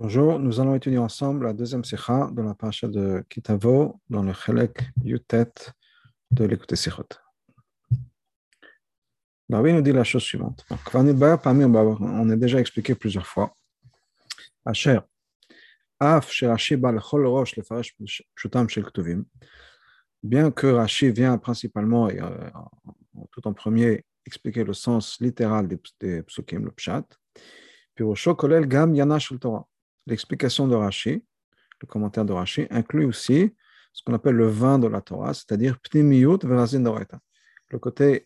Bonjour, nous allons étudier ensemble la deuxième sikha de la paracha de Kitavo dans le Chelek Yutet de l'écouter Sikhot. Rabbi nous dit la chose suivante. On a déjà expliqué plusieurs fois. Asher, Af Chol Rosh le Shel. Bien que Rashi vient principalement, et, euh, tout en premier, expliquer le sens littéral des, des psukim, le pshat, puis au Shokolel Gam Yana Shel Torah l'explication de Rashi, le commentaire de Rashi, inclut aussi ce qu'on appelle le vin de la Torah, c'est-à-dire Pnimiyut Verazin Doreta, le côté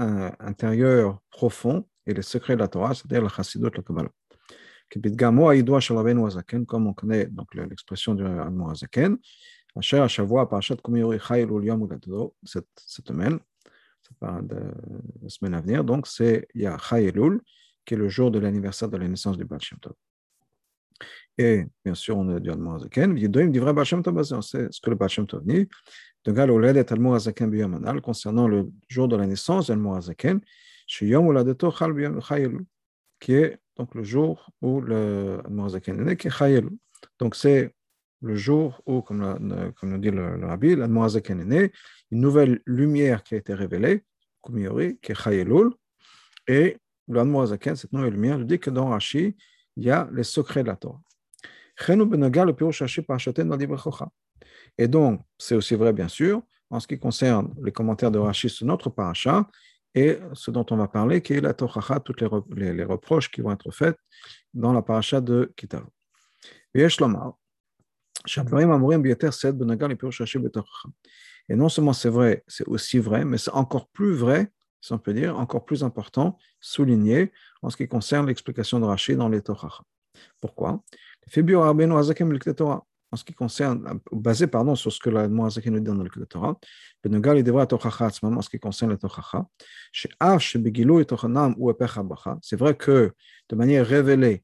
euh, intérieur profond et les secrets de la Torah, c'est-à-dire le Chassidut, le Kabbalah. Comme on connaît l'expression du Admorazaken, cette, cette semaine, de la semaine à venir, donc c'est qui est le jour de l'anniversaire de la naissance du Baal. Et bien sûr, on a dit Admor Azaken. Yidoim divrei Baal Shem Tov on sait ce que le Baal Shem Tov dit. De Gal Oledet Admor Azaken biyamanal, concernant le jour de la naissance d'Admor Azaken, Shiyom Oladeto Chal biyam qui est donc le jour où Admor Azaken est né, qui est Chayelu. Donc c'est le jour où, comme, la, comme nous dit le, le Rabbi, l'Admor Azaken est né, une nouvelle lumière qui a été révélée, Kumiori, qui est Chayelul, et l'Admor Azaken, cette nouvelle lumière, nous dit que dans Rashi, il y a les secrets de la Torah. Et donc, c'est aussi vrai, bien sûr, en ce qui concerne les commentaires de Rashi sur notre paracha et ce dont on va parler, qui est la Torah, toutes les, les, reproches qui vont être faits dans la paracha de Kitav. Et non seulement c'est vrai, c'est aussi vrai, mais c'est encore plus vrai, si on peut dire, encore plus important, souligné en ce qui concerne l'explication de Rashi dans les Torah. Pourquoi? En ce qui concerne, basé pardon, sur ce que la Moazakin nous dit dans le Torah, en ce qui concerne le Tochacha, c'est vrai que de manière révélée,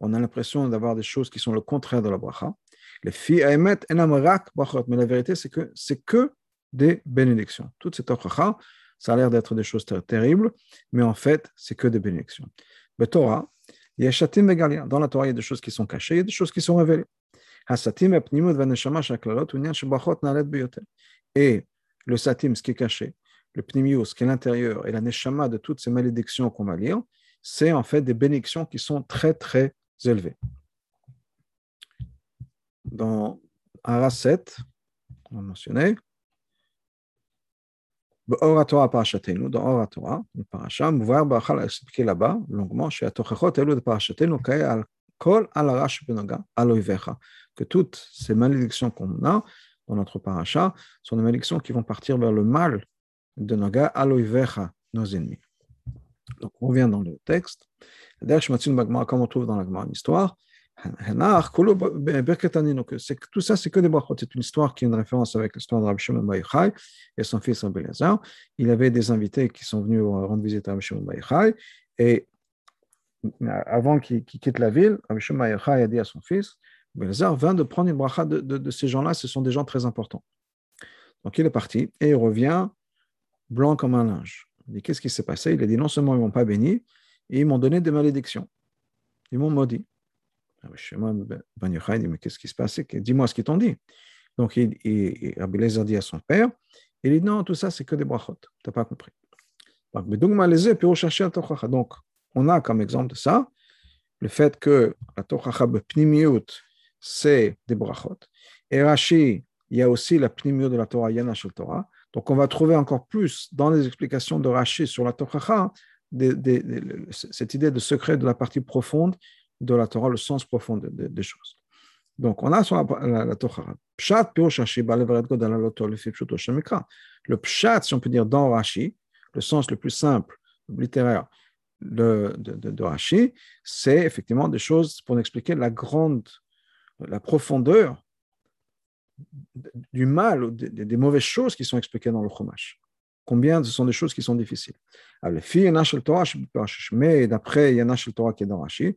on a l'impression d'avoir des choses qui sont le contraire de la bracha. Les filles mais la vérité, c'est que c'est que des bénédictions. Toutes ces Tochacha, ça a l'air d'être des choses terribles, mais en fait, c'est que des bénédictions. Le Torah, il y a Shatim et Dans la Torah, il y a des choses qui sont cachées, il y a des choses qui sont révélées. Et le satim, ce qui est caché, le pnimius, ce qui est l'intérieur, et la neshama de toutes ces malédictions qu'on va lire, c'est en fait des bénédictions qui sont très très élevées. Dans Ara 7, on va mentionner, Arash Benoga, Aloivecha, que toutes ces malédictions qu'on a dans notre paracha sont des malédictions qui vont partir vers le mal de Noga, Aloivecha, nos ennemis. Donc, on revient dans le texte. Comme on trouve dans la l'histoire, tout ça, c'est que des brachot. C'est une histoire qui est une référence avec l'histoire de Rabbi Shimon Baïchai et son fils Rabbi. Il avait des invités qui sont venus rendre visite à Rabbi Shimon Baïchai et avant qu'il quitte la ville, Rabbi Shimon Baïchai a dit à son fils, Rabbi Lazar, vient de prendre une bracha de, ces gens-là, ce sont des gens très importants. Donc il est parti et il revient blanc comme un linge. Il dit, qu'est-ce qui s'est passé? Il a dit, non seulement ils ne m'ont pas béni, ils m'ont donné des malédictions. Ils m'ont maudit. Ben Yochai dit, mais qu'est-ce qui se passe? Dis-moi ce qu'ils t'ont dit. Donc, il, il, Rabbi dit à son père, il dit, non, tout ça, c'est que des brachot. Tu n'as pas compris. Donc, on a comme exemple de ça, le fait que la Tochacha pnimiut, c'est des brachot. Et Rashi, il y a aussi la pnimiut de la Torah, Yana Shel Torah. Donc, on va trouver encore plus dans les explications de Rashi sur la Tochacha, cette idée de secret de la partie profonde de la Torah, le sens profond des choses. Donc, on a sur la, Torah, le Pshat, si on peut dire dans Rashi, le sens le plus simple, littéraire de, de, de, Rashi, c'est effectivement des choses pour expliquer la grande, la profondeur du mal, des, des mauvaises choses qui sont expliquées dans le Chumash. Combien ce sont des choses qui sont difficiles. Alors, les Torah, mais d'après Yanashel Torah qui est dans Rashi,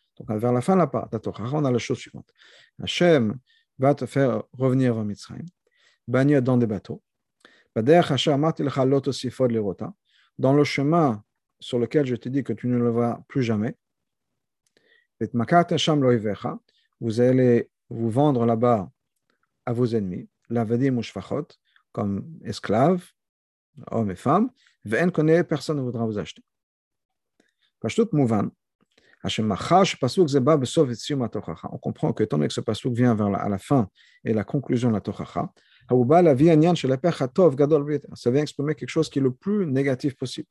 Donc vers la fin de la part, on a la chose suivante. Hachem va te faire revenir en Mitzrayim, bannir dans des bateaux. Dans le chemin sur lequel je te dis que tu ne le verras plus jamais. Vous allez vous vendre là-bas à vos ennemis, comme esclaves, hommes et femmes, personne ne voudra vous acheter. On comprend que étant donné que ce pasuk vient vers la, fin et la conclusion de la Tochacha, ça vient exprimer quelque chose qui est le plus négatif possible.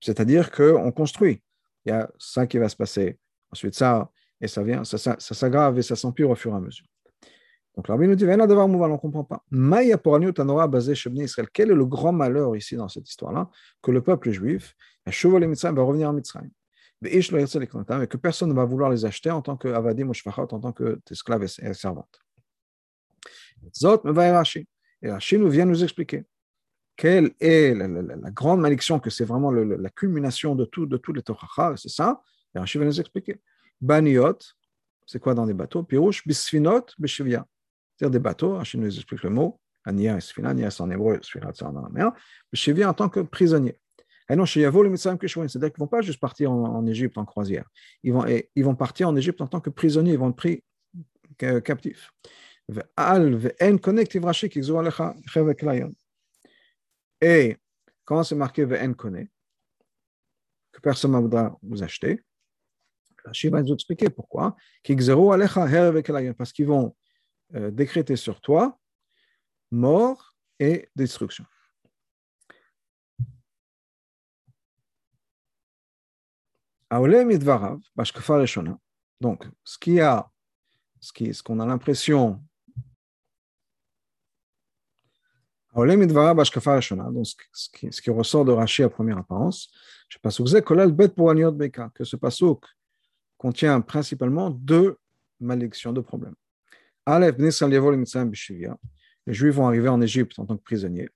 C'est-à-dire qu'on construit. Il y a ça qui va se passer. Ensuite, ça, et ça vient, ça, s'aggrave et ça s'empire au fur et à mesure. Donc, l'arbitre nous dit, on ne comprend pas. Quel est le grand malheur ici dans cette histoire-là? Que le peuple juif, va revenir en Mitzrayim et que personne ne va vouloir les acheter en tant que avadim ou shfachot, en tant qu'esclaves et servantes. Zot va. Et Rashi nous vient nous expliquer quelle est la, grande malédiction, que c'est vraiment la culmination de tout, de tous les Tochacha, c'est ça. Et Rashi va nous expliquer. Baniot, c'est quoi dans des bateaux? Pirouche, bisfinot, beshivia. C'est-à-dire des bateaux, Rashi nous explique le mot. Ania et Sfina, Ania en hébreu, Sfina c'est dans la mer. Beshivia en tant que prisonnier. Et non, Yavo, les c'est-à-dire qu'ils ne vont pas juste partir en, Égypte en croisière. Ils vont, partir en Égypte en tant que prisonniers, ils vont être pris captifs. Et comment c'est marqué Que personne ne voudra vous acheter? Rashi va nous expliquer pourquoi. Parce qu'ils vont euh, décréter sur toi mort et destruction. Donc, ce qui a, ce qui, ce qu'on a l'impression, donc ce qui, ce qui ressort de Rashi à première apparence, je passe que ce pasouk contient principalement deux malédictions, deux problèmes. Les Juifs vont arriver en Égypte en tant que prisonniers.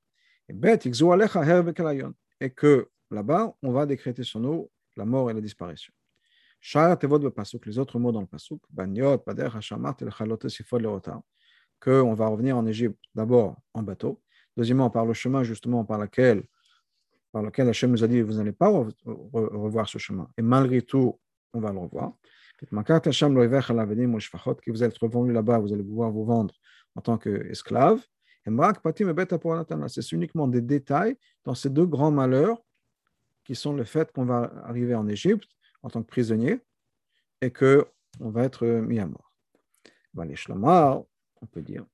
Et que là-bas, on va décréter sur nous la mort et la disparition. Les autres mots dans le pasuk, que on va revenir en Égypte d'abord en bateau, deuxièmement par le chemin justement par lequel, par lequel Hachem nous a dit vous n'allez pas revoir ce chemin, et malgré tout on va le revoir. Que vous être revenu là-bas, vous allez pouvoir vous vendre en tant qu'esclave. C'est uniquement des détails dans ces deux grands malheurs qui sont le fait qu'on va arriver en Égypte en tant que prisonnier et qu'on va être mis à mort. Les on peut dire,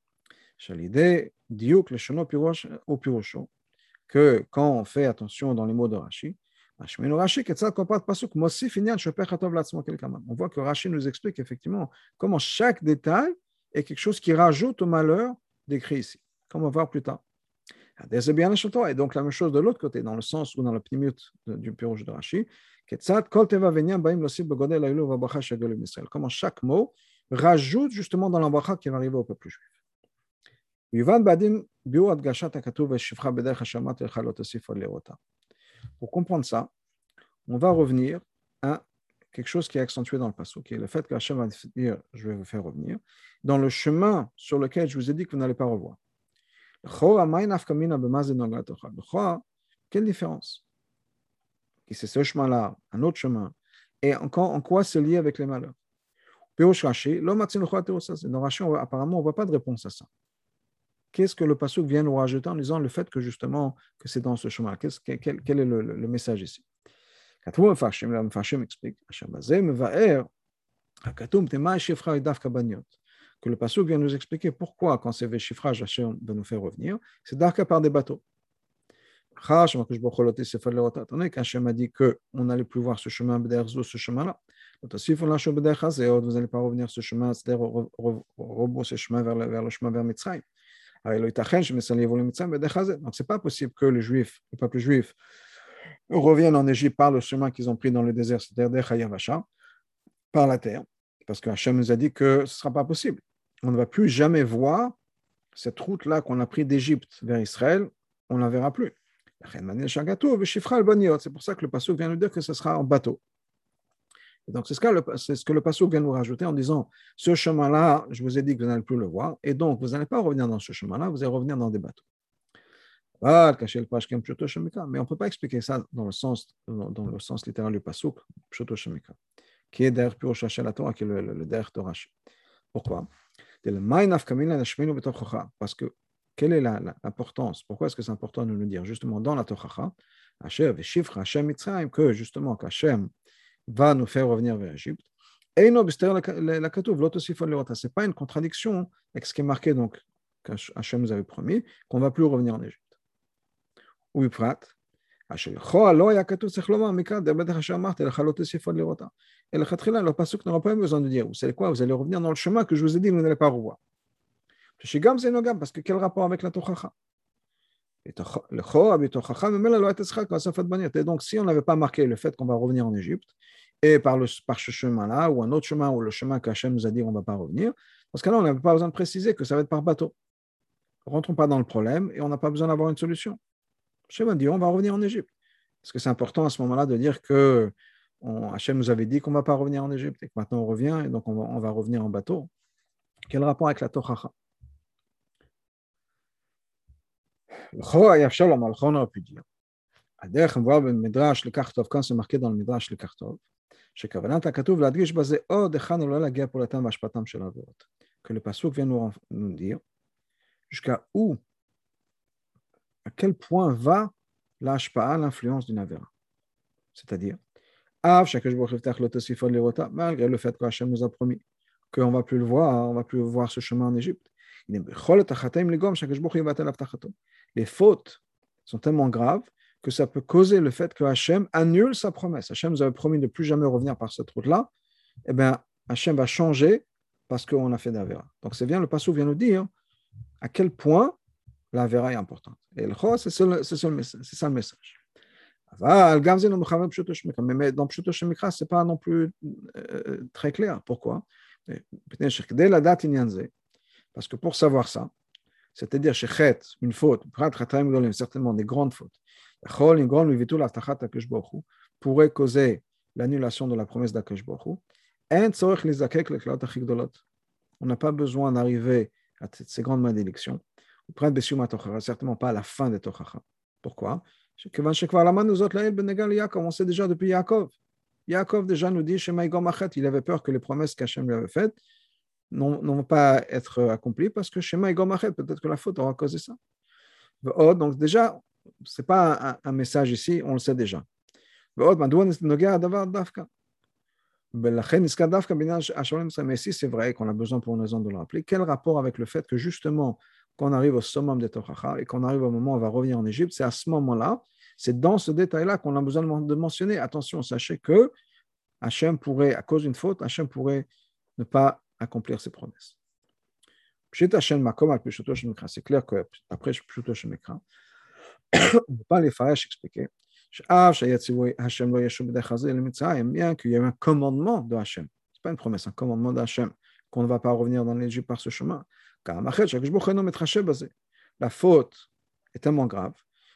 l'idée diouk le au que quand on fait attention dans les mots de Rashi, on voit que Rashi nous explique effectivement comment chaque détail est quelque chose qui rajoute au malheur décrit ici, comme on va voir plus tard. Et donc la même chose de l'autre côté, dans le sens ou dans le pnimut du pirouge de Rashi, comment chaque mot rajoute justement dans l'embracha qui va arriver au peuple juif. Pour comprendre ça, on va revenir à quelque chose qui est accentué dans le passage, qui est le fait que Hachem va dire Je vais vous faire revenir dans le chemin sur lequel je vous ai dit que vous n'allez pas revoir. Quelle différence? C'est ce chemin-là, un autre chemin, et encore en quoi c'est lié avec les malheurs? Dans Rashi, apparemment, on ne voit pas de réponse à ça. Qu'est-ce que le Passouk vient nous rajouter en disant le fait que justement que c'est dans ce chemin quel, quel, est le, le, message ici? Explique que le Passouk vient nous expliquer pourquoi, quand c'est chiffrage, Hachem va nous faire revenir, c'est d'arc par des bateaux. Qu'Hachem a dit qu'on n'allait plus voir ce chemin, ce chemin-là. Vous n'allez pas revenir ce chemin, c'est-à-dire rebrousser chemin vers le, vers le chemin vers Mitzrayim. Donc, ce n'est pas possible que les Juifs, le peuple juif, reviennent en Égypte par le chemin qu'ils ont pris dans le désert, c'est-à-dire par la terre Parce que Hachem nous a dit que ce ne sera pas possible. On ne va plus jamais voir cette route-là qu'on a pris d'Égypte vers Israël, on ne la verra plus. C'est pour ça que le passage vient nous dire que ce sera en bateau. donc, c'est ce, que le passage vient nous rajouter en disant ce chemin-là, je vous ai dit que vous n'allez plus le voir, et donc vous n'allez pas revenir dans ce chemin-là, vous allez revenir dans des bateaux. Mais on ne peut pas expliquer ça dans le sens, dans le sens littéral du pasuk, qui est derrière chercher la Torah, qui est le, le, Torah. Pourquoi? Parce que quelle est l'importance? Pourquoi est-ce que c'est important de nous dire justement dans la Torah que justement qu'Hachem va nous faire revenir vers l'Égypte et Ce n'est pas une contradiction avec ce qui est marqué donc qu'Hachem nous avait promis qu'on ne va plus revenir en Égypte. Ou prat, et le Khatrila, le Pasuk n'aura pas besoin de dire, vous savez quoi, vous allez revenir dans le chemin que je vous ai dit, vous n'allez pas revoir. Shigam, c'est Nogam, parce que quel rapport avec la Tochacha et donc, si on n'avait pas marqué le fait qu'on va revenir en Égypte, et par, le, ce chemin-là, ou un autre chemin, ou le chemin qu'Hachem nous a dit qu'on ne va pas revenir, parce que là, on n'avait pas besoin de préciser que ça va être par bateau. Rentrons pas dans le problème et on n'a pas besoin d'avoir une solution. Hachem a dit on va revenir en Égypte. Parce que c'est important à ce moment-là de dire que on, Hachem nous avait dit qu'on ne va pas revenir en Égypte et que maintenant on revient et donc on va, on va revenir en bateau. Quel rapport avec la Tochacha on aurait pu dire. on voit le Midrash le Kartov, quand c'est marqué dans le Midrash le Kartov, שכוונת הכתוב להדגיש בזה עוד היכן לא להגיע פעולתם והשפעתם של העבירות. Que le pasuk vient nous, nous dire jusqu'à où, à quel point va l'ashpa'a, l'influence d'une avéra. C'est-à-dire, malgré le fait que Hachem nous a promis qu'on ne va plus le voir, on ne va plus voir ce chemin en Égypte. Les fautes sont tellement graves que ça peut causer le fait que Hachem annule sa promesse. Hachem nous avait promis de ne plus jamais revenir par cette route-là. Eh bien, Hachem va changer parce qu'on a fait d'Avera. Donc, c'est bien, le passage vient nous dire à quel point la est importante. Et le c'est ça, le message. Mais dans Pshuto Shemikra, ce n'est pas non plus euh, très clair. Pourquoi? Parce que pour savoir ça, c'est-à-dire Chet, une faute, certainement des grandes fautes, pourrait causer l'annulation de la promesse d'Akash On n'a pas besoin d'arriver à ces grandes malédictions. Certainement pas à la fin des Tochacha. Pourquoi? On sait déjà depuis Yaakov. Yaakov déjà nous dit il avait peur que les promesses qu'Hachem lui avait faites ne vont pas être accomplies parce que Shema peut-être que la faute aura causé ça. Donc déjà, ce n'est pas un, message ici, on le sait déjà. Mais si c'est vrai qu'on a besoin pour une raison de le rappeler, quel rapport avec le fait que justement, quand on arrive au summum des Tochacha et qu'on arrive au moment où on va revenir en Égypte, c'est à ce moment-là, c'est dans ce détail-là qu'on a besoin de mentionner. Attention, sachez que Hachem pourrait, à cause d'une faute, Hachem pourrait ne pas accomplir ses promesses. C'est clair qu'après Pshuto Shemekra, on ne peut pas les faire expliquer. Bien qu'il y ait un commandement de Hachem, ce n'est pas une promesse, un commandement de Hachem, qu'on ne va pas revenir dans l'Égypte par ce chemin. La faute est tellement grave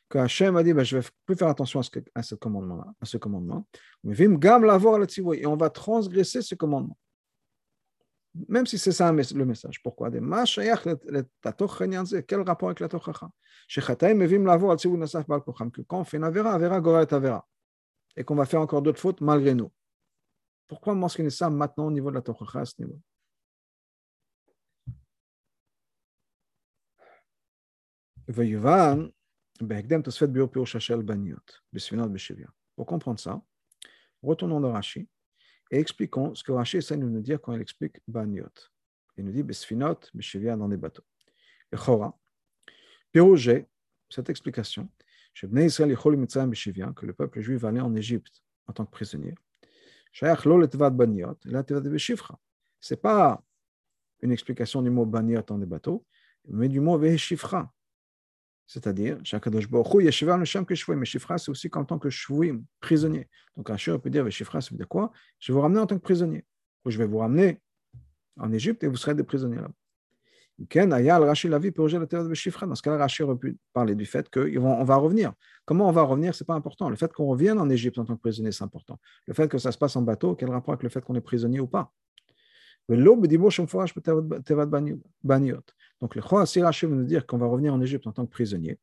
que Hachem a dit ben, Je ne vais plus faire attention à ce, à ce commandement-là, à ce commandement. Et on va transgresser ce commandement. Même si c'est ça le message. Pourquoi Quel rapport avec la Tochacha Que quand on fait une avera, avera goret avera. Et qu'on va faire encore d'autres fautes malgré nous. Pourquoi mentionner ça maintenant au niveau de la Tochacha à ce niveau Pour comprendre ça, retournons dans Rashi et expliquons ce que Rashi essaie de nous dire quand il explique Baniot. Il nous dit Besfinot, Beshivia dans des bateaux. Et Chora, Pirougé, cette explication, que le peuple juif en Égypte en tant que prisonnier. Pas une explication du mot Baniot en des bateaux, mais du mot c'est-à-dire, Shakadosh Baruch Hu, Yeshiva Nesham Keshvuim. Mais Shifra, c'est aussi en tant que Shvuim, prisonnier. Donc, Rachir peut dire, Shifra, ça veut dire quoi? Je vais vous ramener en tant que prisonnier. Ou je vais vous ramener en Égypte et vous serez des prisonniers là-bas. Dans ce cas-là, Rashi aurait pu parler du fait qu'on va revenir. Comment on va revenir, ce n'est pas important. Le fait qu'on revienne en Égypte en tant que prisonnier, c'est important. Le fait que ça se passe en bateau, quel rapport avec le fait qu'on est prisonnier ou pas? Donc, le Chor, si Rashi veut nous dire qu'on va revenir en Égypte en tant que prisonnier,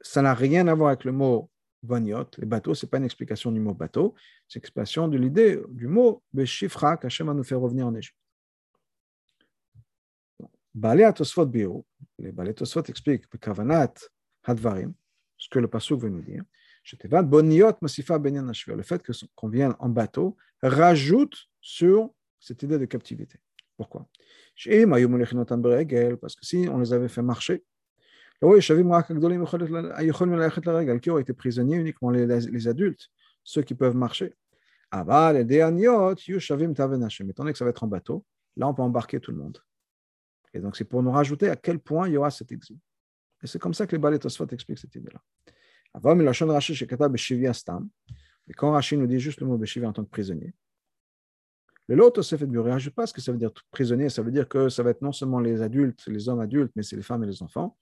ça n'a rien à voir avec le mot Vaniot. Les bateaux, ce n'est pas une explication du mot bateau, c'est une explication de l'idée du mot Beshifra qu'Hachem va nous faire revenir en Égypte. Balé Biro, les Balé Atosfot expliquent Kavanat Hadvarim, ce que le Pasuk veut nous dire. Le fait qu'on vienne en bateau rajoute sur cette idée de captivité. Pourquoi? Parce que si on les avait fait marcher, qui ont été prisonniers uniquement les, adultes, ceux qui peuvent marcher? Aval et Étant donné que ça va être en bateau, là on peut embarquer tout le monde. Et donc, c'est pour nous rajouter à quel point il y aura cet exil. Et c'est comme ça que les Tosfot expliquent cette idée-là. Avant, mais quand Rashi nous dit juste le mot Beshivia en tant que prisonnier, le lot Tosfot ne rajoute pas ce que ça veut dire prisonnier, ça veut dire que ça va être non seulement les adultes, les hommes adultes, mais c'est les femmes et les enfants.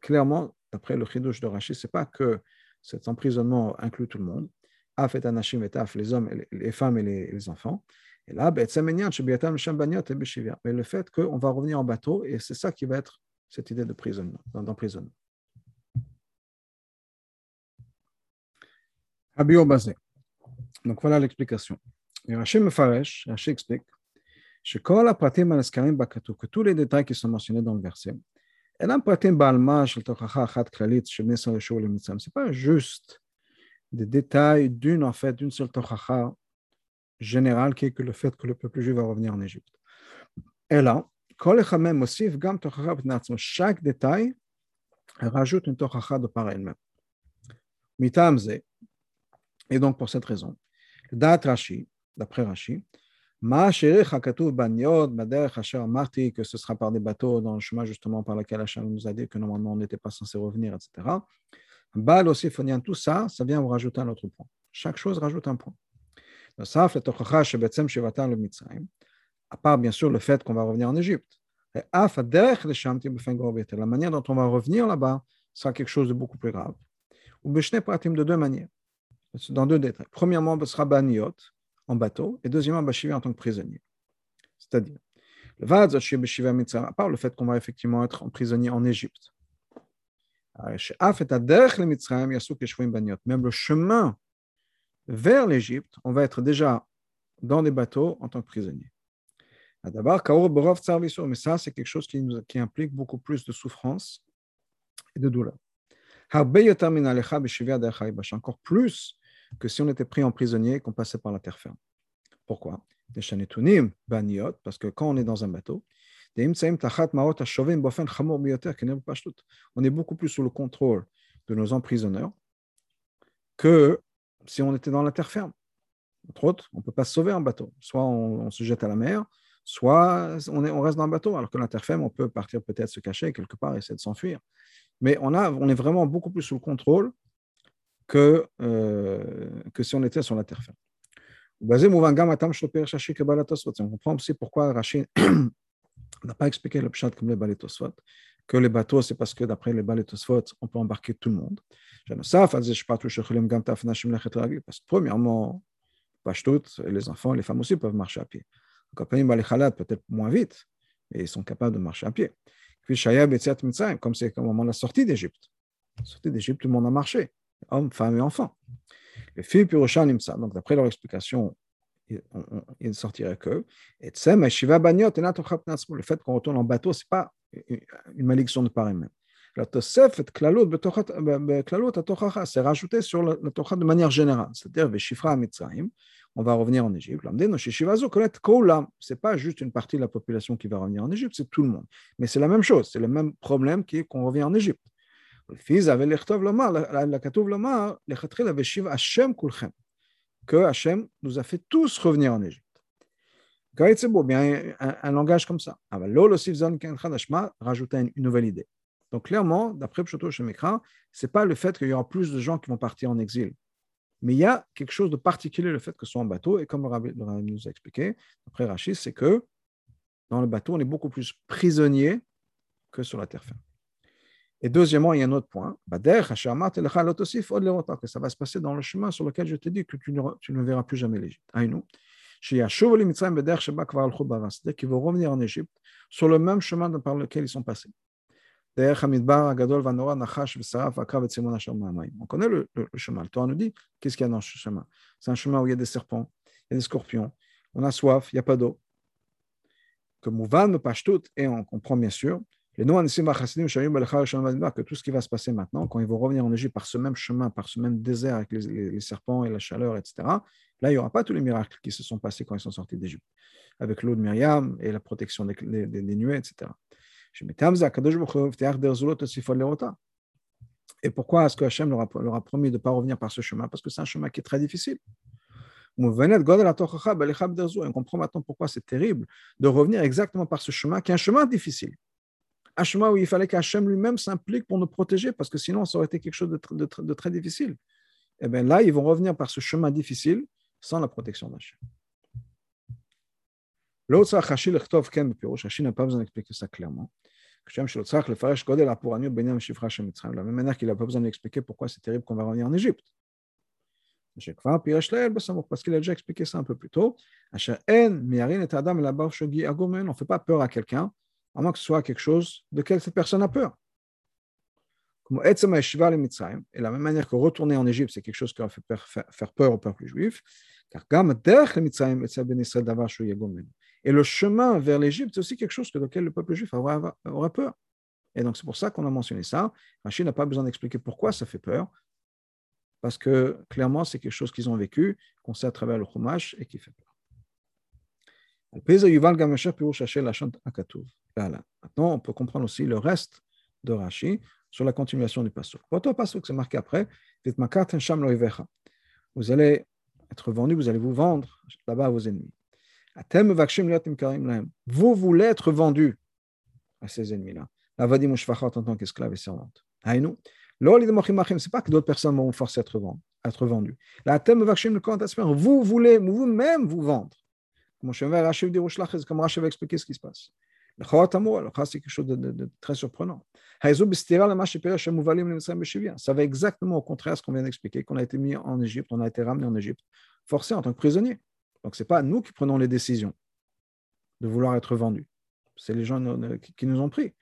Clairement, d'après le chidouche de Rashi, ce n'est pas que cet emprisonnement inclut tout le monde. Af et anashim les hommes, les femmes et les, enfants. Et là, mais le fait qu'on va revenir en bateau, et c'est ça qui va être cette idée d'emprisonnement. Donc voilà l'explication. Et Rachid Mefaresh, Rachid explique que tous les détails qui sont mentionnés dans le verset, ce n'est pas juste des détails d'une en fait, d'une seule tochacha générale qui est que le fait que le peuple juif va revenir en Égypte. Et là, chaque détail rajoute une tochacha de par elle-même. Et donc pour cette raison, Rashi, d'après Rashi, que ce sera par des bateaux dans le chemin justement par lequel Hachem nous a dit que normalement on n'était pas censé revenir, etc. Bal aussi, tout ça, ça vient vous rajouter un autre point. Chaque chose rajoute un point à part bien sûr le fait qu'on va revenir en Égypte. La manière dont on va revenir là-bas sera quelque chose de beaucoup plus grave. Ou de deux manières, dans deux détails. Premièrement, ce sera Baniot, en bateau, et deuxièmement, Bashiva en tant que prisonnier. C'est-à-dire, le à part le fait qu'on va effectivement être en prisonnier en Égypte. Même le chemin vers l'Égypte, on va être déjà dans des bateaux en tant que prisonnier. D'abord, mais ça, c'est quelque chose qui implique beaucoup plus de souffrance et de douleur. Encore plus que si on était pris en prisonnier et qu'on passait par la terre ferme. Pourquoi? Parce que quand on est dans un bateau, on est beaucoup plus sous le contrôle de nos emprisonneurs que si on était dans la terre ferme. Entre autres, on ne peut pas se sauver en bateau. Soit on, se jette à la mer, soit on, est, on, reste dans le bateau. Alors que la terre ferme, on peut partir peut-être se cacher quelque part, essayer de s'enfuir. Mais on, a, on est vraiment beaucoup plus sous le contrôle que, euh, que si on était sur la terre ferme. On comprend aussi pourquoi Rachid n'a pas expliqué le pshat comme les balétosfot, que les bateaux, c'est parce que d'après les balétosfot, on peut embarquer tout le monde. Parce que premièrement, les enfants les femmes aussi peuvent marcher à pied. Donc, peut-être moins vite, mais ils sont capables de marcher à pied. Comme c'est au moment de la sortie d'Égypte. Sortie d'Égypte, tout le monde a marché, hommes, femmes et enfants. Les filles Purushanimsa, donc d'après leur explication, il ne sortirait que. Et le fait qu'on retourne en bateau, ce n'est pas une malédiction de pareil même. La Tosefet Klalot, c'est rajouté sur la, Torah de manière générale, c'est-à-dire Veshifra Mitzrayim, on va revenir en Égypte. Ce n'est pas juste une partie de la population qui va revenir en Égypte, c'est tout le monde. Mais c'est la même chose, c'est le même problème qui qu'on revient en Égypte. Que Hashem nous a fait tous revenir en Égypte. C'est beau, bien un, un, langage comme ça. Rajouter une, une nouvelle idée. Donc clairement, d'après Pshoto Shemekra, ce n'est pas le fait qu'il y aura plus de gens qui vont partir en exil Mais il y a quelque chose de particulier, le fait que ce soit en bateau, et comme le rabbi, nous a expliqué, après Rachid, c'est que dans le bateau, on est beaucoup plus prisonnier que sur la terre ferme. Et deuxièmement, il y a un autre point, que ça va se passer dans le chemin sur lequel je te dis que tu ne, tu ne verras plus jamais l'Égypte. C'est-à-dire qu'ils vont revenir en Égypte sur le même chemin par lequel ils sont passés. On connaît le, chemin. Le Torah nous dit qu'est-ce qu'il y a dans ce chemin. C'est un chemin où il y a des serpents, il y a des scorpions, on a soif, il n'y a pas d'eau. Que Mouvan tout, et on comprend bien sûr que tout ce qui va se passer maintenant, quand ils vont revenir en Égypte par ce même chemin, par ce même désert avec les, serpents et la chaleur, etc., là, il n'y aura pas tous les miracles qui se sont passés quand ils sont sortis d'Égypte, avec l'eau de Myriam et la protection des nuées, etc. Et pourquoi est-ce que Hachem leur a, promis de ne pas revenir par ce chemin? Parce que c'est un chemin qui est très difficile. On comprend maintenant pourquoi c'est terrible de revenir exactement par ce chemin, qui est un chemin difficile un chemin où il fallait qu'Hachem lui-même s'implique pour nous protéger, parce que sinon, ça aurait été quelque chose de, très difficile. Et eh bien là, ils vont revenir par ce chemin difficile sans la protection d'Hachem. L'autre, Hachi Hachi n'a pas besoin d'expliquer ça clairement. La même manière qu'il n'a pas besoin d'expliquer pourquoi c'est terrible qu'on va revenir en Égypte. Parce qu'il a déjà expliqué ça un peu plus tôt. On ne fait pas peur à quelqu'un à moins que ce soit quelque chose de quel cette personne a peur. Et de la même manière que retourner en Égypte, c'est quelque chose qui va faire peur au peuple juif, car et le chemin vers l'Égypte, c'est aussi quelque chose que lequel le peuple juif aura peur. Et donc c'est pour ça qu'on a mentionné ça. Rachid n'a pas besoin d'expliquer pourquoi ça fait peur, parce que clairement c'est quelque chose qu'ils ont vécu, qu'on sait à travers le Chumash et qui fait peur. Maintenant, on peut comprendre aussi le reste de Rashi sur la continuation du passage. Votre passage, c'est marqué après Vous allez être vendu, vous allez vous vendre là-bas à vos ennemis. Vous voulez être vendu à ces ennemis-là. en tant qu'esclave et servante. Ce n'est pas que d'autres personnes vont vous forcer à être, vendu, à être vendus. Vous voulez vous-même vous vendre. Comme Rashi va expliquer ce qui se passe. C'est quelque chose de, de, de très surprenant. Ça va exactement au contraire de ce qu'on vient d'expliquer, qu'on a été mis en Égypte, on a été ramené en Égypte, forcé en tant que prisonnier. Donc, ce n'est pas nous qui prenons les décisions de vouloir être vendus. C'est les gens qui nous ont pris.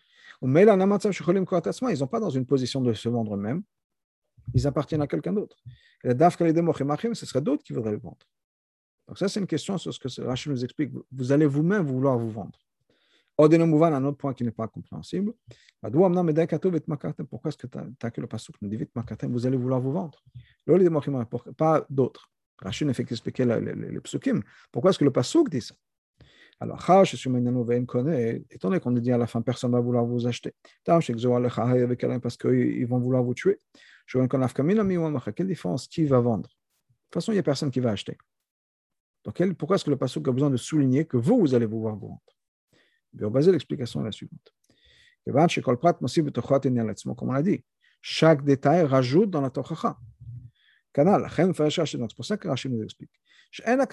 Ils ne sont pas dans une position de se vendre eux-mêmes. Ils appartiennent à quelqu'un d'autre. Et ce serait d'autres qui voudraient le vendre. Donc ça, c'est une question sur ce que Rachel nous explique. Vous allez vous-même vouloir vous vendre. Un autre point qui n'est pas compréhensible. Pourquoi est-ce que tu as que le passage nous dit vous allez vouloir vous vendre? Pas d'autres. Rachel ne fait qu'expliquer les psukim. Pourquoi est-ce que le passage dit ça? Alors, étant donné qu'on dit à la fin, personne ne va vouloir vous acheter. Parce qu'ils vont vouloir vous tuer. Quelle différence Qui va vendre? De toute façon, il n'y a personne qui va acheter. Donc, pourquoi est-ce que le passage a besoin de souligner que vous, vous allez vouloir vous rendre? Basé l'explication est la suivante. Comme on l'a dit, chaque détail rajoute dans la Tochacha. C'est pour ça que Rachid nous explique. On ne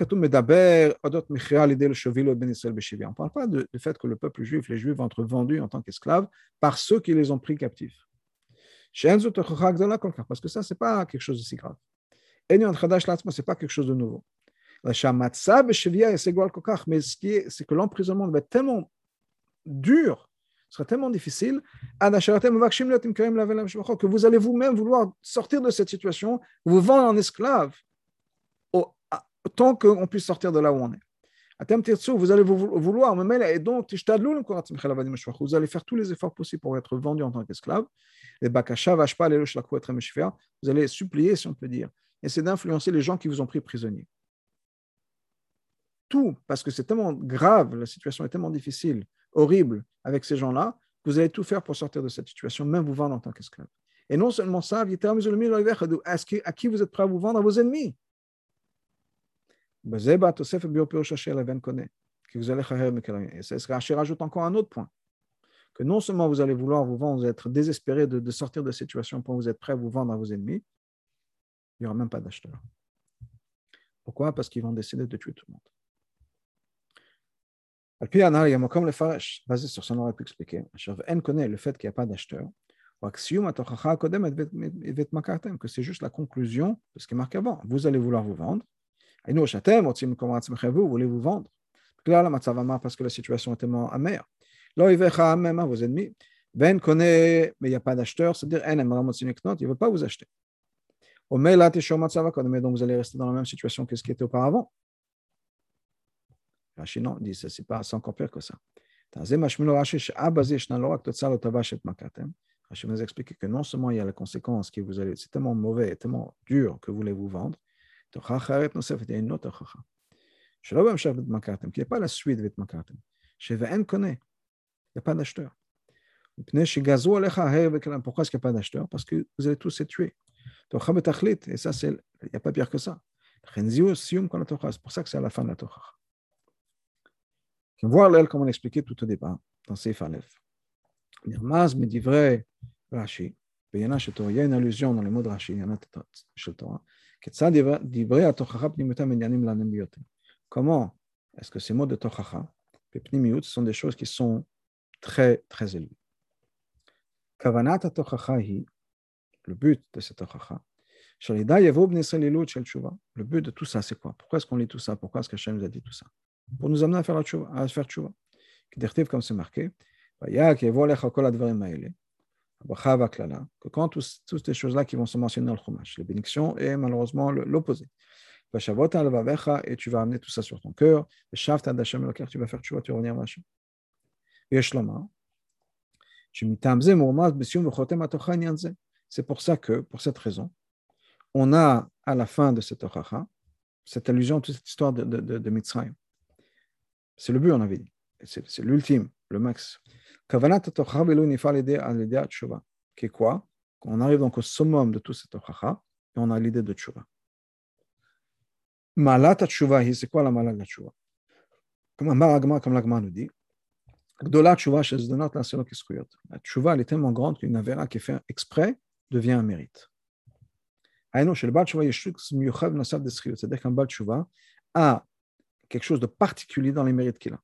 parle pas du fait que le peuple juif, les juifs vont être vendus en tant qu'esclaves par ceux qui les ont pris captifs. Parce que ça, ce n'est pas quelque chose de si grave. Ce n'est pas quelque chose de nouveau. Mais c'est que l'emprisonnement va être tellement dur, sera tellement difficile, que vous allez vous-même vouloir sortir de cette situation, vous vendre en esclave, tant qu'on puisse sortir de là où on est. Vous allez vouloir, et donc, vous allez faire tous les efforts possibles pour être vendu en tant qu'esclave. Vous allez supplier, si on peut dire, et c'est d'influencer les gens qui vous ont pris prisonniers tout, parce que c'est tellement grave, la situation est tellement difficile, horrible avec ces gens-là, vous allez tout faire pour sortir de cette situation, même vous vendre en tant qu'esclave. Et non seulement ça, à qui vous êtes prêt à vous vendre à vos ennemis? Et c'est rajoute encore un autre point. Que non seulement vous allez vouloir vous vendre, vous être désespéré de, de sortir de cette situation pour vous être prêt à vous vendre à vos ennemis, il n'y aura même pas d'acheteur. Pourquoi? Parce qu'ils vont décider de tuer tout le monde. Il y a comme le farash, basé sur ça, on aurait pu expliquer. En connaît le fait qu'il n'y a pas d'acheteur. Que c'est juste la conclusion de ce qui est marqué avant. Vous allez vouloir vous vendre. Et nous, vous voulez vous vendre. Parce que la situation est tellement amère. Vos ennemis? Ben connaît, mais il n'y a pas d'acheteur, c'est-à-dire, il ne veut pas vous acheter. Donc, vous allez rester dans la même situation que ce qui était auparavant. Rashi, non, dit, c'est pas, encore pire que ça. Rashi nous a expliqué que non seulement il y a la conséquence que vous allez, c'est tellement mauvais, tellement dur que vous voulez vous vendre, il y a n'est pas la suite de connaît, il n'y a pas d'acheteur. Pourquoi est-ce qu'il n'y a pas d'acheteur? Parce que vous allez tous être tués. Et ça, il n'y a pas pire que ça. C'est pour ça que c'est à la fin de la Torah. On voit là, comme on l'expliquait tout au départ, dans Seif Aleph. Nirmaz, mais dit vrai, Rashi, il y a une allusion dans les mots de Rashi, il y en a chez le Torah, Comment est-ce que ces mots de Tochacha, ce sont des choses qui sont très, très élevées? Kavanat Tochacha le but de cette Tochacha, le but de tout ça, c'est quoi? Pourquoi est-ce qu'on lit tout ça? Pourquoi est-ce que Hachem nous a dit tout ça? Pour nous amener à faire, la tchouva, à faire tchouva. Comme c'est marqué, que quand toutes ces choses-là qui vont se mentionner dans le Chumash, les bénédictions et malheureusement l'opposé. Et tu vas amener tout ça sur ton cœur. Tu vas faire tu vas revenir à Hachem. C'est pour ça que, pour cette raison, on a à la fin de cette Oracha, cette allusion, toute cette histoire de, de, de, Mitzrayim. C'est le but, on avait dit. C'est l'ultime, le max. Qui est quoi? On arrive donc au summum de toute cette Oracha et on a l'idée de Tshuva. Malat c'est quoi la malat Tshuva Comme l'Agma nous dit, la Tshuva, Tshuva, elle est tellement grande qu'une Avera qui est faite exprès devient un mérite. Ah c'est-à-dire qu'un Baal a quelque chose de particulier dans les mérites qu'il a.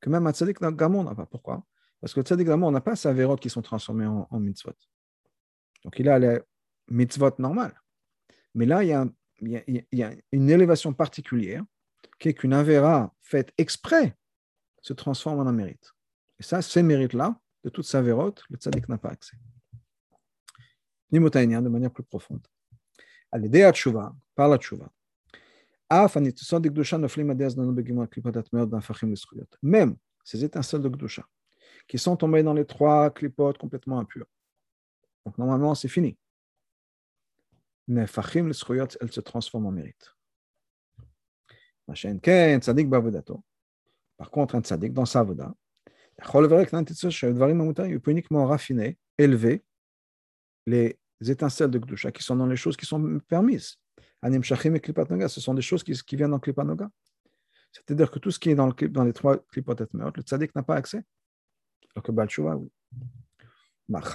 Que même un Gamon n'a pas. Pourquoi? Parce que le Gamon n'a pas sa vérotes qui sont transformées en, mitzvot. Donc il a les mitzvot normales. Mais là, il y a, une élévation particulière qui est qu'une Avera faite exprès se transforme en un mérite. Et ça, ces mérites-là, de toute sa vérote, le tzaddik n'a pas accès. Nimotaïnien, de manière plus profonde. À l'idée à tchouva, même ces étincelles de Gdusha, qui sont tombées dans les trois clipotes complètement impures. Donc normalement, c'est fini. Mais Fachim, les elles se transforment en mérite. Par contre, un tzaddik dans sa voda, il peut uniquement raffiner, élever les étincelles de Gdusha qui sont dans les choses qui sont permises. Anim Shachim et Klipat Noga, ce sont des choses qui, qui viennent dans Klipat Noga. C'est-à-dire que tout ce qui est dans, le, dans les trois Klipat Etmeot, le tzaddik n'a pas accès. Alors que Baal Shua, oui. Étant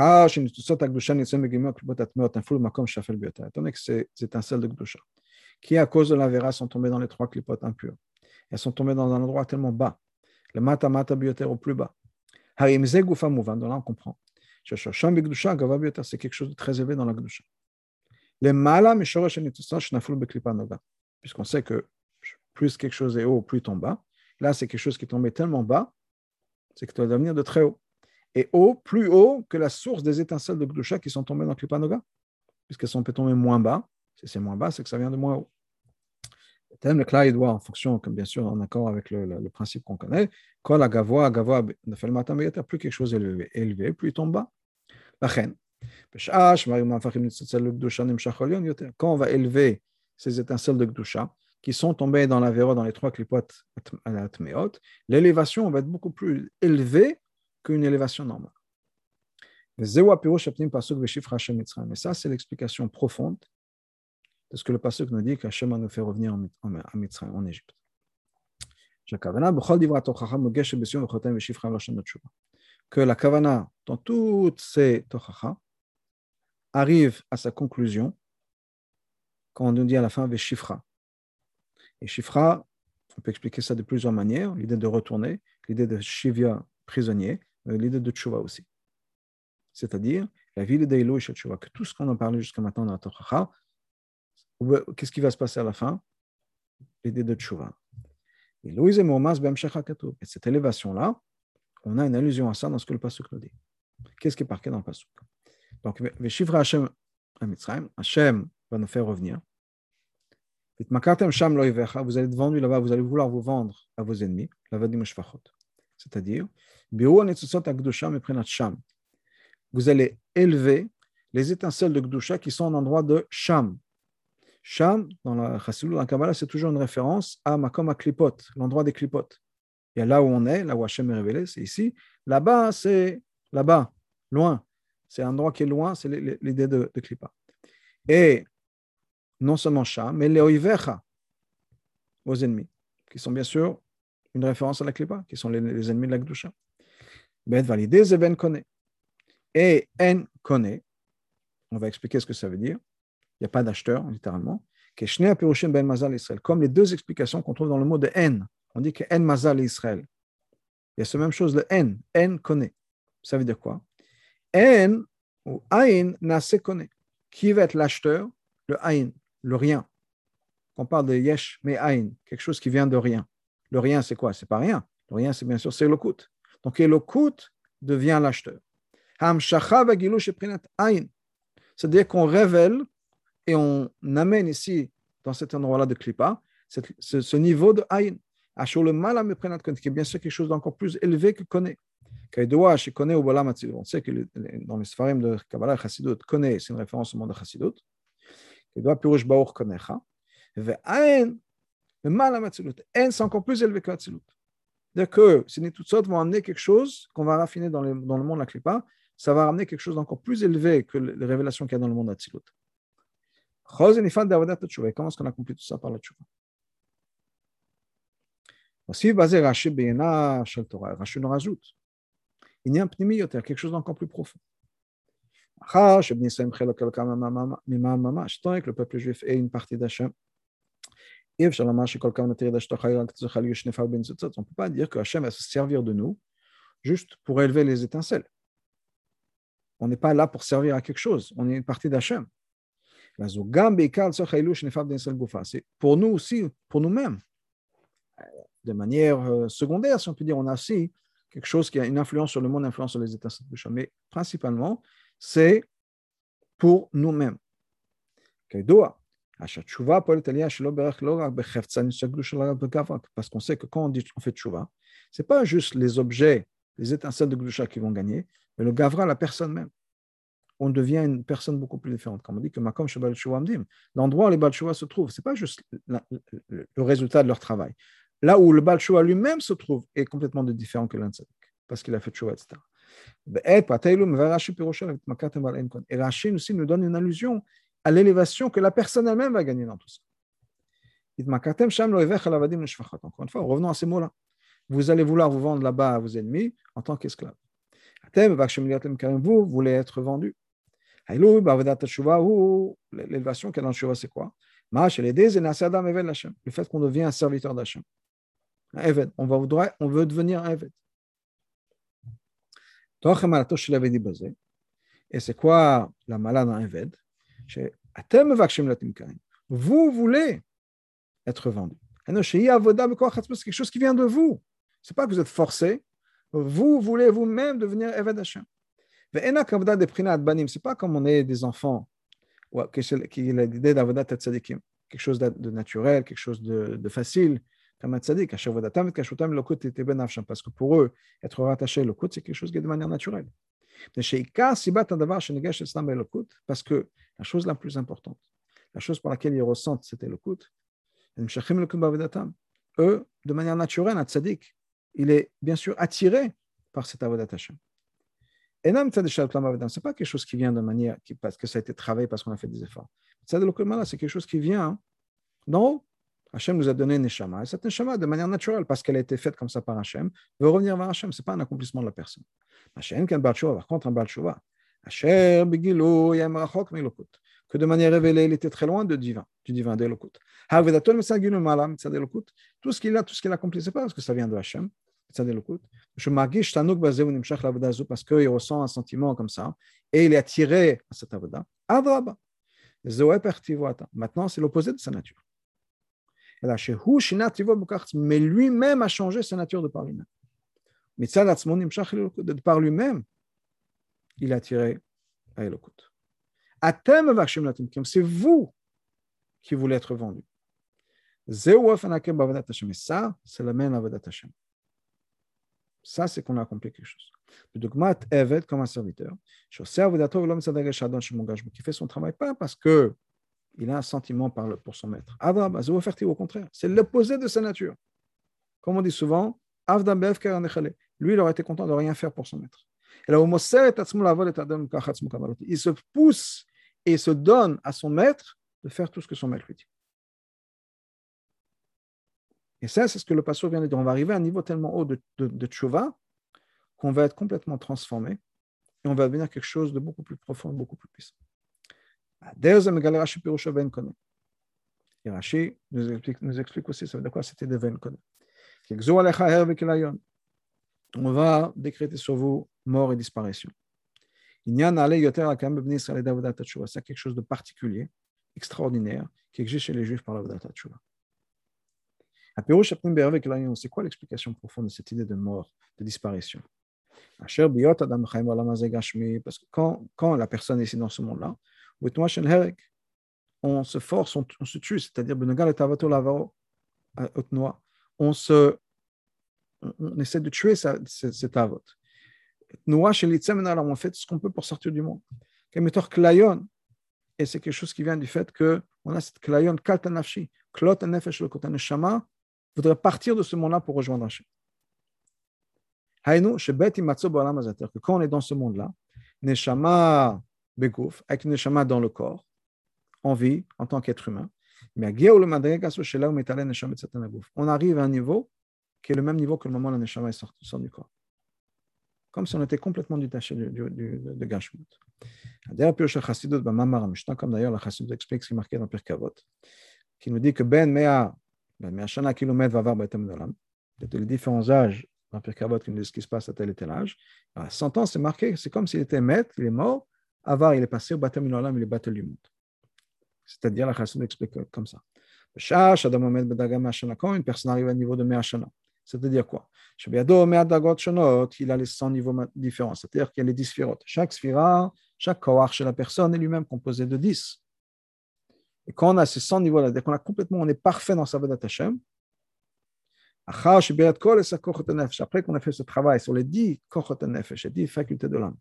donné que ces étincelles de Gdusha, qui à cause de la vera sont tombées dans les trois clipotes impures, elles sont tombées dans un endroit tellement bas le mata mata bioter au plus bas. Donc là, on comprend. C'est quelque chose de très élevé dans la Gdusha. Le mala puisqu'on sait que plus quelque chose est haut, plus il tombe bas. Là, c'est quelque chose qui tombé tellement bas, c'est que tu vas devenir de très haut. Et haut, plus haut que la source des étincelles de Gdusha qui sont tombées dans Klipanoga, puisqu'elles sont peut tomber moins bas. Si c'est moins bas, c'est que ça vient de moins haut. Le Kla, il doit, en fonction, comme bien sûr, en accord avec le, le, le principe qu'on connaît, quand la gavoa, gavoa, plus quelque chose est élevé, élevé plus il tombe bas. La reine. Quand on va élever ces étincelles de Gdusha, qui sont tombées dans la véro, dans les trois clipotes l'élévation va être beaucoup plus élevée qu'une élévation normale. Mais ça, c'est l'explication profonde c'est ce que le pasuk nous dit qu'Hachem nous fait revenir en, en, en, en Égypte. Que la kavana, dans toutes ces tochacha, arrive à sa conclusion quand on nous dit à la fin Veshifra. Et Shifra, on peut expliquer ça de plusieurs manières. L'idée de retourner, l'idée de Shivya, prisonnier, l'idée de Tshuva aussi. C'est-à-dire la ville d'Elo et Tshuva, que tout ce qu'on a parlé jusqu'à maintenant dans la Torah, qu'est-ce qui va se passer à la fin? L'idée de Tshuva. Et cette élévation-là, on a une allusion à ça dans ce que le Pasuk nous dit. Qu'est-ce qui est marqué dans le Pasuk? Donc, Hashem Hashem va nous faire revenir. Vous allez être vendu là-bas, vous allez vouloir vous vendre à vos ennemis, c'est-à-dire, vous allez élever les étincelles de Gdusha qui sont en endroit de Sham. Sham, dans la Chassidut, dans la Kabbalah, c'est toujours une référence à Makom à Klipot, l'endroit des Klipot. Il y a là où on est, là où Hachem est révélé, c'est ici. Là-bas, c'est là-bas, loin. C'est un endroit qui est loin, c'est l'idée de, de Klippa. Et non seulement Sham, mais les Oivecha, vos ennemis, qui sont bien sûr une référence à la Klippa, qui sont les, ennemis de la Gdusha. Ben validé, Zeben connaît. Et En connaît, on va expliquer ce que ça veut dire. Il n'y a pas d'acheteur, littéralement. Ben Mazal. Comme les deux explications qu'on trouve dans le mot de En. On dit que En Mazal Israël. Il y a ce même chose, le En. En connaît. Ça veut dire quoi? En ou Ain Nase connaît. Qui va être l'acheteur? Le Ain, le rien. On parle de Yesh, mais Ain, quelque chose qui vient de rien. Le rien, c'est quoi? C'est pas rien. Le rien, c'est bien sûr, c'est le coût. Donc, le coût devient l'acheteur. C'est-à-dire qu'on révèle et on amène ici, dans cet endroit-là de Klippa, ce, niveau de Aïn. qui est bien sûr quelque chose d'encore plus élevé que connaît. On sait que dans les Sfarim de Kabbalah Chassidut, connaît, c'est une référence au monde de Chassidut. Pirush Baur Konecha. Ve'ain, le mal à c'est encore plus élevé que Hatzilut. C'est-à-dire que toutes sortes vont amener quelque chose qu'on va raffiner dans, le monde de la Klippa, ça va ramener quelque chose d'encore plus élevé que les révélations qu'il y a dans le monde d'Atzilut. Comment est-ce qu'on accomplit tout ça par la tchouva? Aussi, basé Shel Torah, Rashi nous rajoute. A un pnimi, quelque chose d'encore plus profond. Tant que le peuple juif est une partie d'Hachem, on ne peut pas dire que Hachem va se servir de nous juste pour élever les étincelles. On n'est pas là pour servir à quelque chose, on est une partie d'Hachem. C'est pour nous aussi, pour nous-mêmes, de manière euh, secondaire, si on peut dire, on a aussi quelque chose qui a une influence sur le monde, une influence sur les étincelles de mais principalement, c'est pour nous-mêmes. Parce qu'on sait que quand on dit on fait tchouva, ce n'est pas juste les objets, les étincelles de Gdusha qui vont gagner, mais le Gavra, la personne même. On devient une personne beaucoup plus différente. Comme on dit que Makom Shabbat l'endroit où les Baal se trouvent, ce n'est pas juste le résultat de leur travail. Là où le Baal lui-même se trouve est complètement différent que l'un parce qu'il a fait tchouva, etc. Et Rachid aussi nous donne une allusion à l'élévation que la personne elle-même va gagner dans tout ça. Encore une fois, revenons à ces mots-là. Vous allez vouloir vous vendre là-bas à vos ennemis en tant qu'esclave. Vous voulez être vendu. L'élévation qu'il y a dans le c'est quoi? Le fait qu'on devient un serviteur d'Hachem. On, va, on veut devenir un Eved. Et c'est quoi la malade en Eved Vous voulez être vendu. C'est quelque chose qui vient de vous. Ce n'est pas que vous êtes forcé. Vous voulez vous-même devenir Eved Hashem. Ce n'est pas comme on est des enfants, qui l'idée d'Avodat. Quelque chose de naturel, quelque chose de facile, Tzadik. Parce que pour eux, être rattaché au c'est quelque chose qui est de manière naturelle. Parce que la chose la plus importante, la chose par laquelle ils ressentent cet éloquut, eux, de manière naturelle, un tzaddik, il est bien sûr attiré par cet avodat Hashem. Ce n'est pas quelque chose qui vient de manière, parce que ça a été travaillé, parce qu'on a fait des efforts. C'est quelque chose qui vient d'en haut. Hachem nous a donné une neshama, et cette neshama, de manière naturelle, parce qu'elle a été faite comme ça par Hachem, veut revenir vers Hachem. Ce n'est pas un accomplissement de la personne. Hachem, par contre, un Baal Que de manière révélée, il était très loin de divin, du divin d'Elokut. Tout ce qu'il a, tout ce qu'il accomplit, c'est pas parce que ça vient de Hachem, parce qu'il ressent un sentiment comme ça, et il est attiré à cette avoda. Maintenant, c'est l'opposé de sa nature. Mais lui-même a changé sa nature de par lui-même. De par lui-même, il est attiré à Elokut. C'est vous qui voulez être vendu. Ça, c'est la même Avodat Hashem. Ça, c'est qu'on a accompli quelque chose. Dogmat Evet comme un serviteur. Qui fait son travail pas parce que il a un sentiment pour son maître. Au contraire, c'est l'opposé de sa nature. Comme on dit souvent, lui, il aurait été content de rien faire pour son maître. Il se pousse et se donne à son maître de faire tout ce que son maître lui dit. Et ça, c'est ce que le pasteur vient de dire. On va arriver à un niveau tellement haut de, de, de qu'on va être complètement transformé et on va devenir quelque chose de beaucoup plus profond, beaucoup plus puissant. Et Rashi nous explique, nous aussi ça veut dire quoi c'était de Ben On va décréter sur vous mort et disparition. C'est quelque chose de particulier, extraordinaire, qui existe chez les Juifs par la Tshuva. C'est quoi l'explication profonde de cette idée de mort, de disparition? Parce que quand, quand la personne est ici dans ce monde-là, on se force, on, se tue, c'est-à-dire on, se, on essaie de tuer cet avot. On fait ce qu'on peut pour sortir du monde. Et c'est quelque chose qui vient du fait qu'on a cette klayon, kaltanafshi, le kotaneshama, voudrait partir de ce monde-là pour rejoindre Hachem. que quand on est dans ce monde-là, Neshama Begouf, avec Neshama dans le corps, en vie, en tant qu'être humain, mais on arrive à un niveau qui est le même niveau que le moment où la Neshama est sorti du corps. Comme si on était complètement détaché du, du, du, de Gashmut. Comme d'ailleurs la Chassidut explique ce qui est marqué dans Pirkavot, qui nous dit que Ben Mea mais à kilomètre va avoir les différents âges dans Pirkavot qui nous disent ce qui se passe à tel et tel âge. À 100 ans, c'est marqué, c'est comme s'il était maître, il est mort. Avar, il est passé au Batem Olam, il est battu du monde. C'est-à-dire, la Chassid explique comme ça. Quand une personne arrive à niveau de Me'ashana, c'est-à-dire quoi? Il a les 100 niveaux différents, c'est-à-dire qu'il y a les 10 sphirotes. Chaque sphira, chaque kawar chez la personne est lui-même composé de 10. Et quand on a ces 100 niveaux-là, dès qu'on a complètement, on est parfait dans sa Vadat Hashem, après qu'on a fait ce travail sur les 10 kochot les 10 facultés de l'âme,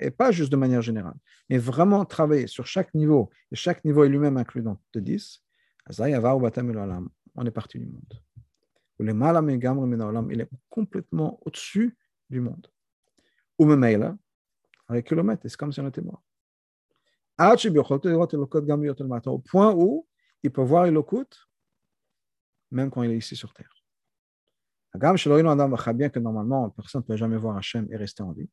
et pas juste de manière générale, mais vraiment travailler sur chaque niveau, et chaque niveau est lui-même inclus dans de 10, on est parti du monde. Il est complètement au-dessus du monde. Ou même avec c'est comme si on était mort au point où il peut voir Elokut même quand il est ici sur terre. Bien que normalement, personne ne peut jamais voir Hachem et rester en vie.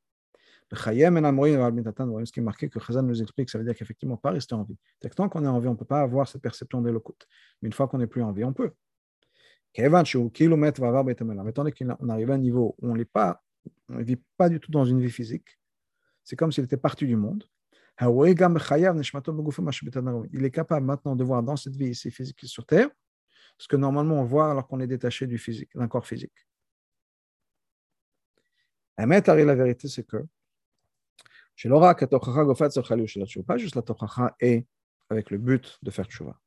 Ce qui est marqué que Chazan nous explique, ça veut dire qu'effectivement, pas rester en vie. Tant qu'on est en vie, on ne peut pas avoir cette perception d'Elokut. Mais une fois qu'on n'est plus en vie, on peut. Étant qu'on arrive à un niveau où on on ne vit pas du tout dans une vie physique, c'est comme s'il était parti du monde. Il est capable maintenant de voir dans cette vie ici physique sur Terre ce que normalement on voit alors qu'on est détaché du physique, d'un corps physique. La vérité, c'est que pas juste la tochacha est avec le but de faire tchouva.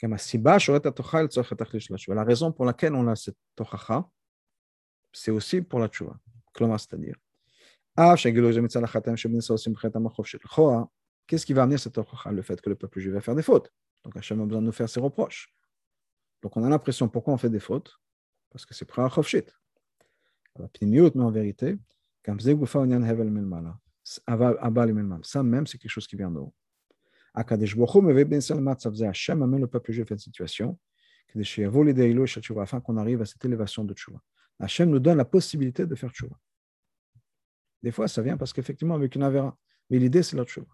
La raison pour laquelle on a cette tochacha, c'est aussi pour la tchouva. C'est-à-dire, Qu'est-ce qui va amener cette hokha Le fait que le peuple juif va faire des fautes. Donc Hachem a besoin de nous faire ses reproches. Donc on a l'impression, pourquoi on fait des fautes? Parce que c'est pour un chofshit. Mais en vérité, ça même, c'est quelque chose qui vient de haut. Hachem amène le peuple juif à une situation afin qu'on arrive à cette élévation de tchouva. Hachem nous donne la possibilité de faire tchouva. Des fois, ça vient parce qu'effectivement, avec une avéra. Mais l'idée, c'est l'autre chose.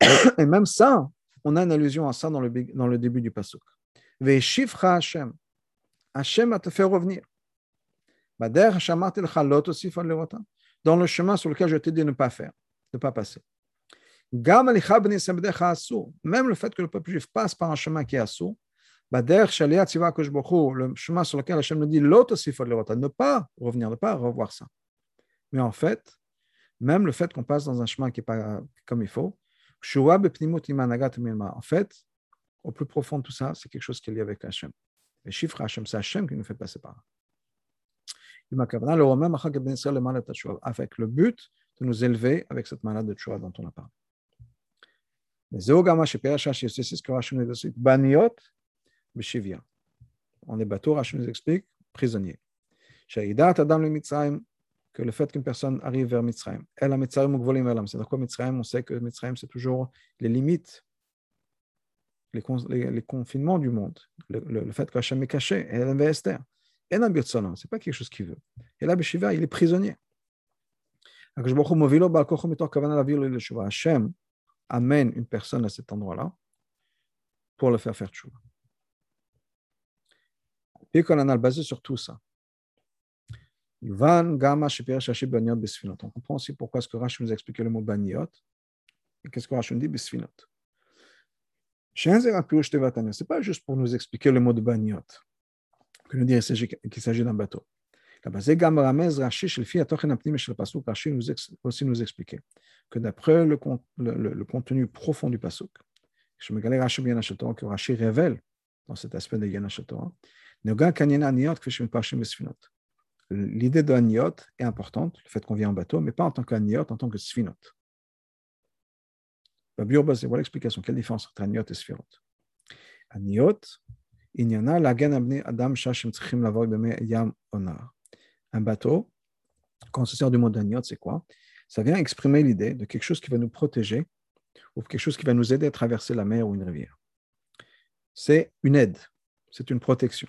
Et même ça, on a une allusion à ça dans le, début du pasuk. Veshifra Hashem. Hashem va te faire revenir. Dans le chemin sur lequel je t'ai dit de ne pas faire, de ne pas passer. Même le fait que le peuple juif passe par un chemin qui est assourd, le chemin sur lequel Hashem nous dit ne pas revenir, ne pas revoir ça. Mais en fait, même le fait qu'on passe dans un chemin qui n'est pas comme il faut, en fait, au plus profond de tout ça, c'est quelque chose qui est lié avec Hachem. Les chiffres Hachem, c'est Hachem qui nous fait passer par là. Avec le but de nous élever avec cette malade de Tchouva dont on a parlé. On est bateau, Hachem nous explique, prisonnier. Le que le fait qu'une personne arrive vers Mitzrayim, elle a Mitzrayim ou Elam, c'est dans quoi Mitzrayim? On sait que Mitzrayim, c'est toujours les limites, les, confinements du monde, le, le, le fait qu'Hachem est caché, elle avait Esther. Et ce n'est pas quelque chose qu'il veut. Et là, Beshiva, il est prisonnier. Hachem amène une personne à cet endroit-là pour le faire faire tchouva. Puis qu'on en a basé sur tout ça. On comprend aussi pourquoi est-ce que Rashi nous a expliqué le mot baniot et qu'est-ce que Rashi nous dit? Bisfinot. Ce n'est pas juste pour nous expliquer le mot de baniot, que nous dire qu'il s'agit d'un bateau. Rashi nous aussi nous expliquer que d'après le, le, le, contenu profond du pasuk, que Rashi révèle dans cet aspect de Yana Torah, L'idée de Aniot est importante, le fait qu'on vient en bateau, mais pas en tant qu'Aniot, en tant que Sfinot. Voilà l'explication. Quelle différence entre Aniot et Sfirot Aniot, il y en a la Adam Shashim Tzchim Lavoy Yam Onar. Un bateau, quand on se sert du mot Aniot, c'est quoi? Ça vient exprimer l'idée de quelque chose qui va nous protéger ou quelque chose qui va nous aider à traverser la mer ou une rivière. C'est une aide, c'est une protection.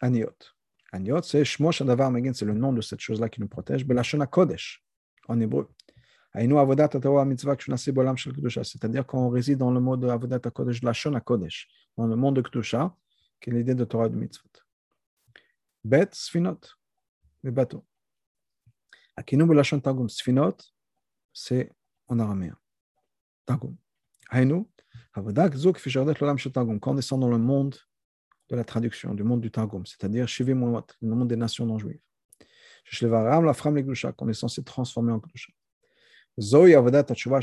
Aniot. Aniot, c'est Shmo Shadavar Megin, c'est le nom de cette chose-là qui nous protège. Belashon Kodesh, en hébreu. C'est-à-dire qu'on réside dans le mode Avodat Kodesh, Lashon Kodesh, dans le monde de Kedusha, qui est l'idée de Torah de Mitzvot. Bet, Sfinot, les bateaux. Akinu Belashon Tagum, Sfinot, c'est en araméen. Tagum. Hainu, Avodat Zuk Fishardet Lolam Tagum, quand on descend dans le monde de la traduction, du monde du Targum, c'est-à-dire le monde des nations non juives. Shlevaram, la fram Legdusha, qu'on est censé transformer en Kedusha. Zoï Avodat Tchouva,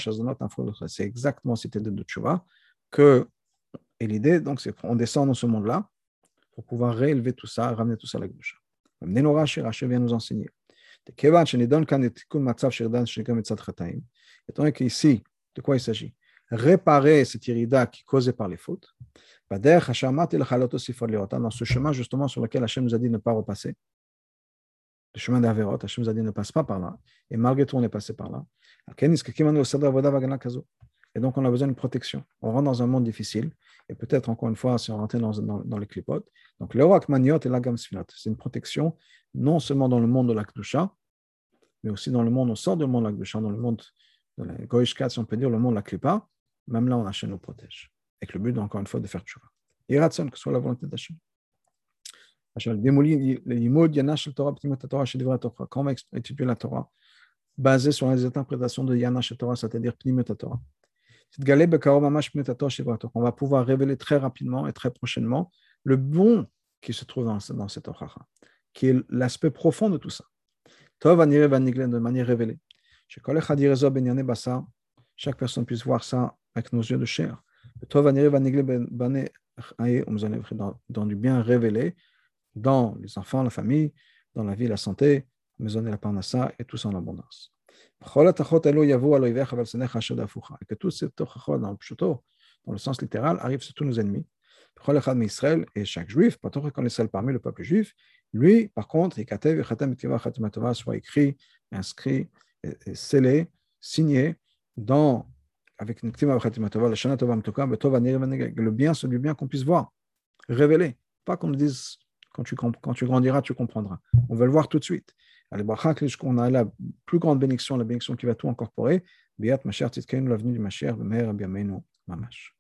c'est exactement cette idée de Tchouva, que, et l'idée, donc, c'est qu'on descend dans ce monde-là pour pouvoir réélever tout ça, ramener tout ça à la Kedusha. Même Rashi, Rashi vient nous enseigner. Étant donné qu'ici, de quoi il s'agit? Réparer cette irida qui est causée par les fautes. Dans ce chemin justement sur lequel Hachem nous a dit ne pas repasser, le chemin d'Averot, Hachem nous a dit ne passe pas par là, et malgré tout on est passé par là. Et donc on a besoin d'une protection. On rentre dans un monde difficile, et peut-être encore une fois si on rentre dans, dans, dans les clipotes. Donc le et la Sfinot, c'est une protection non seulement dans le monde de la Kdusha, mais aussi dans le monde, on sort du monde de la Kdusha, dans le monde de la Goishkat, si on peut dire, le monde de la Klipa, même là on Hachem nous protège avec le but, encore une fois, de faire tchouva. Iratson, que soit la volonté d'Hachem. Quand on va étudier la Torah, basé sur les interprétations de Yanash Torah, c'est-à-dire Pnimet Torah, on va pouvoir révéler très rapidement et très prochainement le bon qui se trouve dans, dans cette Torah, qui est l'aspect profond de tout ça. Tov de manière révélée. Chaque personne puisse voir ça avec nos yeux de chair dans du bien révélé, dans les enfants, la famille, dans la vie, la santé, maison et la parnassa, et tout ça en abondance. Et que tous ces tochachot dans le pshuto, dans le sens littéral, arrivent sur tous nos ennemis. Israël et chaque juif, pas qu'on seul parmi le peuple juif, lui, par contre, soit écrit, inscrit, scellé, signé dans, avec le bien, celui bien qu'on puisse voir, révéler. Pas qu'on nous dise, quand tu, quand tu grandiras, tu comprendras. On veut le voir tout de suite. On a la plus grande bénédiction, la bénédiction qui va tout incorporer. Biat Mashiach Tzidkenu, l'avenue du Mashiach, Bemer Biamenu Mamash.